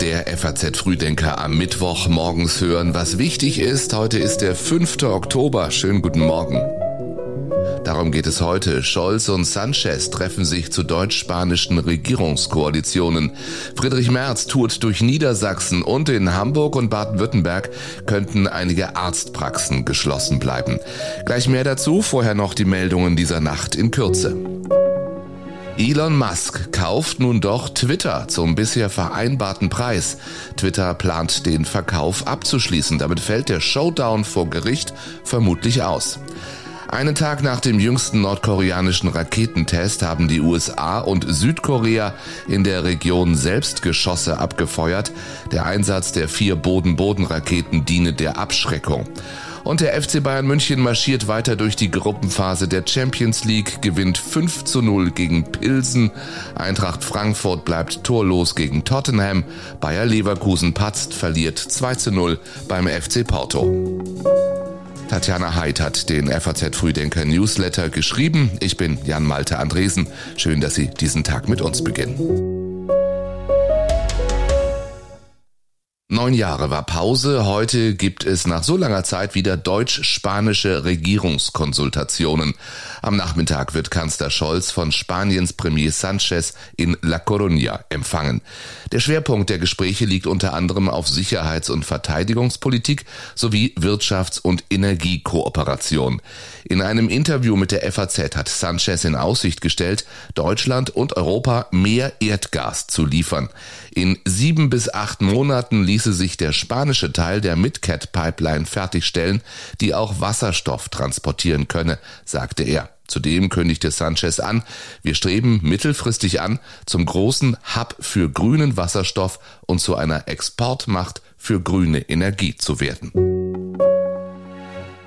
Der FAZ Frühdenker am Mittwoch morgens hören, was wichtig ist. Heute ist der 5. Oktober. Schönen guten Morgen. Darum geht es heute. Scholz und Sanchez treffen sich zu deutsch-spanischen Regierungskoalitionen. Friedrich Merz tourt durch Niedersachsen und in Hamburg und Baden-Württemberg könnten einige Arztpraxen geschlossen bleiben. Gleich mehr dazu, vorher noch die Meldungen dieser Nacht in Kürze. Elon Musk kauft nun doch Twitter zum bisher vereinbarten Preis. Twitter plant den Verkauf abzuschließen. Damit fällt der Showdown vor Gericht vermutlich aus. Einen Tag nach dem jüngsten nordkoreanischen Raketentest haben die USA und Südkorea in der Region selbst Geschosse abgefeuert. Der Einsatz der vier Boden-Boden-Raketen diene der Abschreckung. Und der FC Bayern München marschiert weiter durch die Gruppenphase der Champions League, gewinnt 5 zu 0 gegen Pilsen. Eintracht Frankfurt bleibt torlos gegen Tottenham. Bayer Leverkusen patzt, verliert 2 zu 0 beim FC Porto. Tatjana Heid hat den FAZ Frühdenker Newsletter geschrieben. Ich bin Jan Malte Andresen. Schön, dass Sie diesen Tag mit uns beginnen. Neun Jahre war Pause. Heute gibt es nach so langer Zeit wieder deutsch-spanische Regierungskonsultationen. Am Nachmittag wird Kanzler Scholz von Spaniens Premier Sanchez in La Coruña empfangen. Der Schwerpunkt der Gespräche liegt unter anderem auf Sicherheits- und Verteidigungspolitik sowie Wirtschafts- und Energiekooperation. In einem Interview mit der FAZ hat Sanchez in Aussicht gestellt, Deutschland und Europa mehr Erdgas zu liefern. In sieben bis acht Monaten ließe sich der spanische Teil der Midcat Pipeline fertigstellen, die auch Wasserstoff transportieren könne, sagte er. Zudem kündigte Sanchez an, wir streben mittelfristig an, zum großen Hub für grünen Wasserstoff und zu einer Exportmacht für grüne Energie zu werden.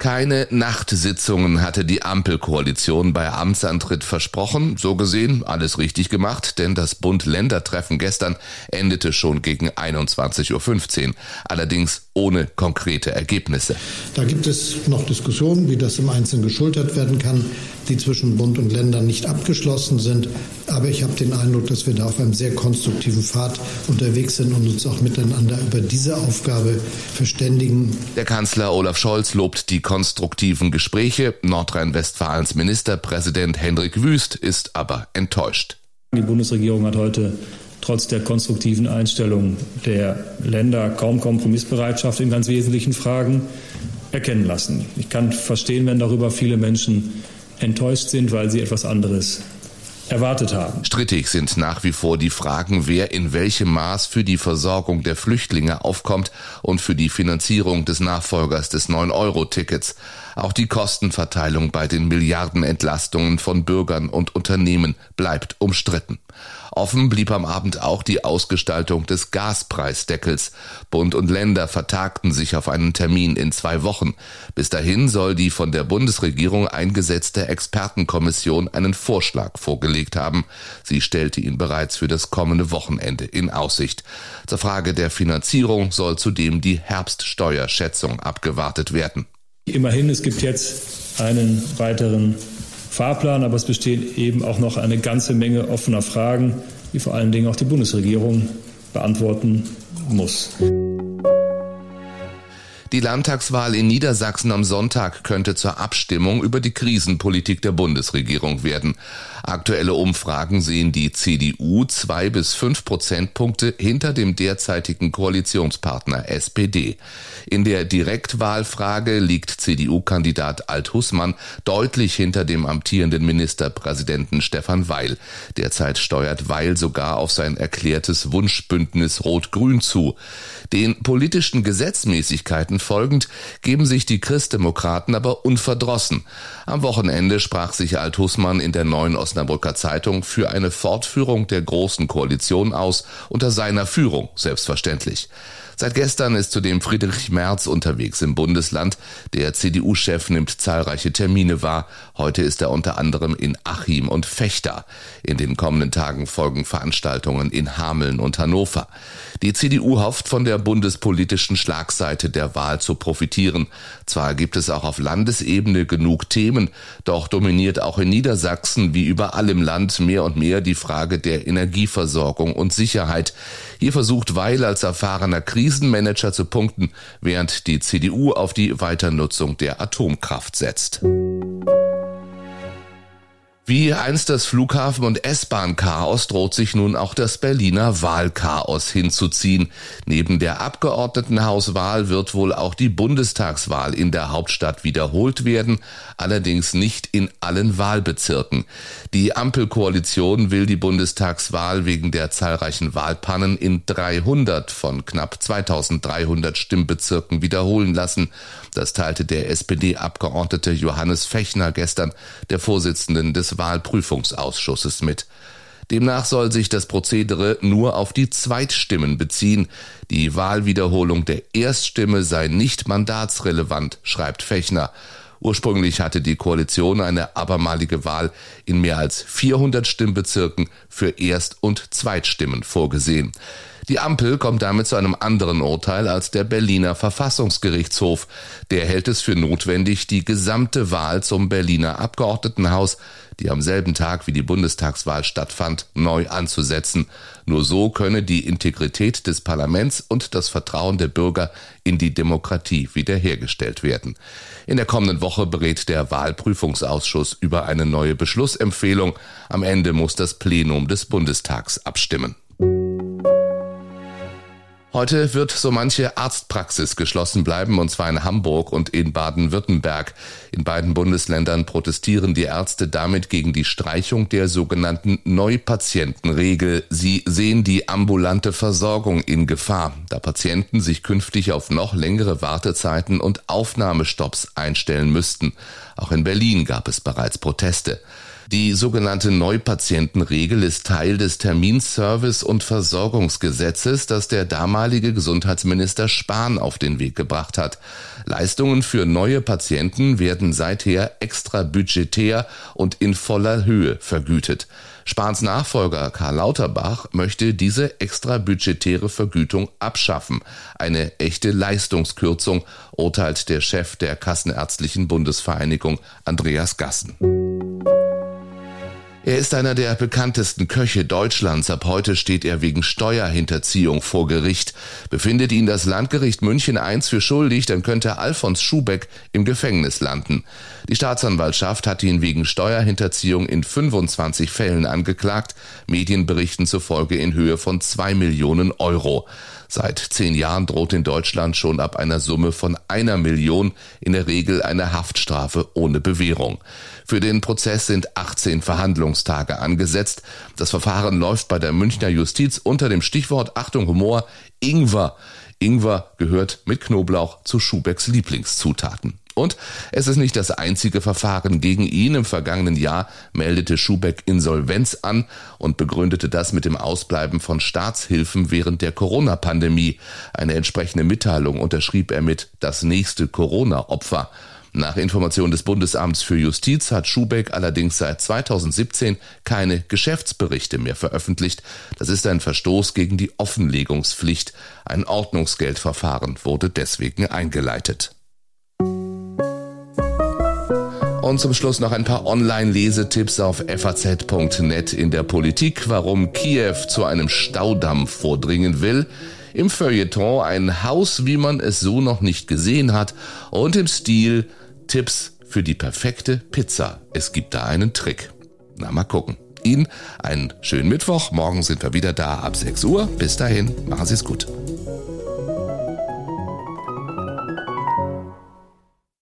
Keine Nachtsitzungen hatte die Ampelkoalition bei Amtsantritt versprochen. So gesehen alles richtig gemacht, denn das Bund-Länder-Treffen gestern endete schon gegen 21.15 Uhr. Allerdings ohne konkrete Ergebnisse. Da gibt es noch Diskussionen, wie das im Einzelnen geschultert werden kann, die zwischen Bund und Ländern nicht abgeschlossen sind. Aber ich habe den Eindruck, dass wir da auf einem sehr konstruktiven Pfad unterwegs sind und uns auch miteinander über diese Aufgabe verständigen. Der Kanzler Olaf Scholz lobt die konstruktiven Gespräche. Nordrhein-Westfalens Ministerpräsident Hendrik Wüst ist aber enttäuscht. Die Bundesregierung hat heute trotz der konstruktiven Einstellung der Länder kaum Kompromissbereitschaft in ganz wesentlichen Fragen erkennen lassen. Ich kann verstehen, wenn darüber viele Menschen enttäuscht sind, weil sie etwas anderes erwartet haben. Strittig sind nach wie vor die Fragen, wer in welchem Maß für die Versorgung der Flüchtlinge aufkommt und für die Finanzierung des Nachfolgers des 9-Euro-Tickets. Auch die Kostenverteilung bei den Milliardenentlastungen von Bürgern und Unternehmen bleibt umstritten. Offen blieb am Abend auch die Ausgestaltung des Gaspreisdeckels. Bund und Länder vertagten sich auf einen Termin in zwei Wochen. Bis dahin soll die von der Bundesregierung eingesetzte Expertenkommission einen Vorschlag vorgelegt haben. Sie stellte ihn bereits für das kommende Wochenende in Aussicht. Zur Frage der Finanzierung soll zudem die Herbststeuerschätzung abgewartet werden. Immerhin, es gibt jetzt einen weiteren Fahrplan, aber es bestehen eben auch noch eine ganze Menge offener Fragen, die vor allen Dingen auch die Bundesregierung beantworten muss. Die Landtagswahl in Niedersachsen am Sonntag könnte zur Abstimmung über die Krisenpolitik der Bundesregierung werden. Aktuelle Umfragen sehen die CDU zwei bis fünf Prozentpunkte hinter dem derzeitigen Koalitionspartner SPD. In der Direktwahlfrage liegt CDU-Kandidat Alt Hussmann deutlich hinter dem amtierenden Ministerpräsidenten Stefan Weil. Derzeit steuert Weil sogar auf sein erklärtes Wunschbündnis Rot-Grün zu. Den politischen Gesetzmäßigkeiten folgend geben sich die Christdemokraten aber unverdrossen. Am Wochenende sprach sich Alt-Hussmann in der neuen Osnabrücker Zeitung für eine Fortführung der Großen Koalition aus, unter seiner Führung selbstverständlich. Seit gestern ist zudem Friedrich Merz unterwegs im Bundesland. Der CDU-Chef nimmt zahlreiche Termine wahr. Heute ist er unter anderem in Achim und Fechter. In den kommenden Tagen folgen Veranstaltungen in Hameln und Hannover. Die CDU hofft von der bundespolitischen Schlagseite der Wahl zu profitieren. Zwar gibt es auch auf Landesebene genug Themen, doch dominiert auch in Niedersachsen wie überall im Land mehr und mehr die Frage der Energieversorgung und Sicherheit. Hier versucht Weil als erfahrener Krisenmanager zu punkten, während die CDU auf die Weiternutzung der Atomkraft setzt. Wie einst das Flughafen- und S-Bahn-Chaos droht sich nun auch das Berliner Wahlchaos hinzuziehen. Neben der Abgeordnetenhauswahl wird wohl auch die Bundestagswahl in der Hauptstadt wiederholt werden, allerdings nicht in allen Wahlbezirken. Die Ampelkoalition will die Bundestagswahl wegen der zahlreichen Wahlpannen in 300 von knapp 2300 Stimmbezirken wiederholen lassen. Das teilte der SPD-Abgeordnete Johannes Fechner gestern der Vorsitzenden des Wahlprüfungsausschusses mit. Demnach soll sich das Prozedere nur auf die Zweitstimmen beziehen. Die Wahlwiederholung der Erststimme sei nicht mandatsrelevant, schreibt Fechner. Ursprünglich hatte die Koalition eine abermalige Wahl in mehr als 400 Stimmbezirken für Erst- und Zweitstimmen vorgesehen. Die Ampel kommt damit zu einem anderen Urteil als der Berliner Verfassungsgerichtshof. Der hält es für notwendig, die gesamte Wahl zum Berliner Abgeordnetenhaus, die am selben Tag wie die Bundestagswahl stattfand, neu anzusetzen. Nur so könne die Integrität des Parlaments und das Vertrauen der Bürger in die Demokratie wiederhergestellt werden. In der kommenden Woche berät der Wahlprüfungsausschuss über eine neue Beschlussempfehlung. Am Ende muss das Plenum des Bundestags abstimmen. Heute wird so manche Arztpraxis geschlossen bleiben, und zwar in Hamburg und in Baden-Württemberg. In beiden Bundesländern protestieren die Ärzte damit gegen die Streichung der sogenannten Neupatientenregel. Sie sehen die ambulante Versorgung in Gefahr, da Patienten sich künftig auf noch längere Wartezeiten und Aufnahmestopps einstellen müssten. Auch in Berlin gab es bereits Proteste. Die sogenannte Neupatientenregel ist Teil des Terminservice- und Versorgungsgesetzes, das der damalige Gesundheitsminister Spahn auf den Weg gebracht hat. Leistungen für neue Patienten werden seither extra budgetär und in voller Höhe vergütet. Spahns Nachfolger Karl Lauterbach möchte diese extra budgetäre Vergütung abschaffen. Eine echte Leistungskürzung, urteilt der Chef der Kassenärztlichen Bundesvereinigung Andreas Gassen. Er ist einer der bekanntesten Köche Deutschlands. Ab heute steht er wegen Steuerhinterziehung vor Gericht. Befindet ihn das Landgericht München I für schuldig, dann könnte Alfons Schubeck im Gefängnis landen. Die Staatsanwaltschaft hat ihn wegen Steuerhinterziehung in 25 Fällen angeklagt, Medienberichten zufolge in Höhe von zwei Millionen Euro. Seit zehn Jahren droht in Deutschland schon ab einer Summe von einer Million in der Regel eine Haftstrafe ohne Bewährung. Für den Prozess sind 18 Verhandlungstage angesetzt. Das Verfahren läuft bei der Münchner Justiz unter dem Stichwort Achtung Humor Ingwer. Ingwer gehört mit Knoblauch zu Schubecks Lieblingszutaten. Und es ist nicht das einzige Verfahren gegen ihn. Im vergangenen Jahr meldete Schubeck Insolvenz an und begründete das mit dem Ausbleiben von Staatshilfen während der Corona-Pandemie. Eine entsprechende Mitteilung unterschrieb er mit das nächste Corona-Opfer. Nach Information des Bundesamts für Justiz hat Schubeck allerdings seit 2017 keine Geschäftsberichte mehr veröffentlicht. Das ist ein Verstoß gegen die Offenlegungspflicht. Ein Ordnungsgeldverfahren wurde deswegen eingeleitet. Und zum Schluss noch ein paar Online-Lesetipps auf faz.net in der Politik, warum Kiew zu einem Staudamm vordringen will. Im Feuilleton ein Haus, wie man es so noch nicht gesehen hat. Und im Stil Tipps für die perfekte Pizza. Es gibt da einen Trick. Na, mal gucken. Ihnen einen schönen Mittwoch. Morgen sind wir wieder da ab 6 Uhr. Bis dahin, machen Sie es gut.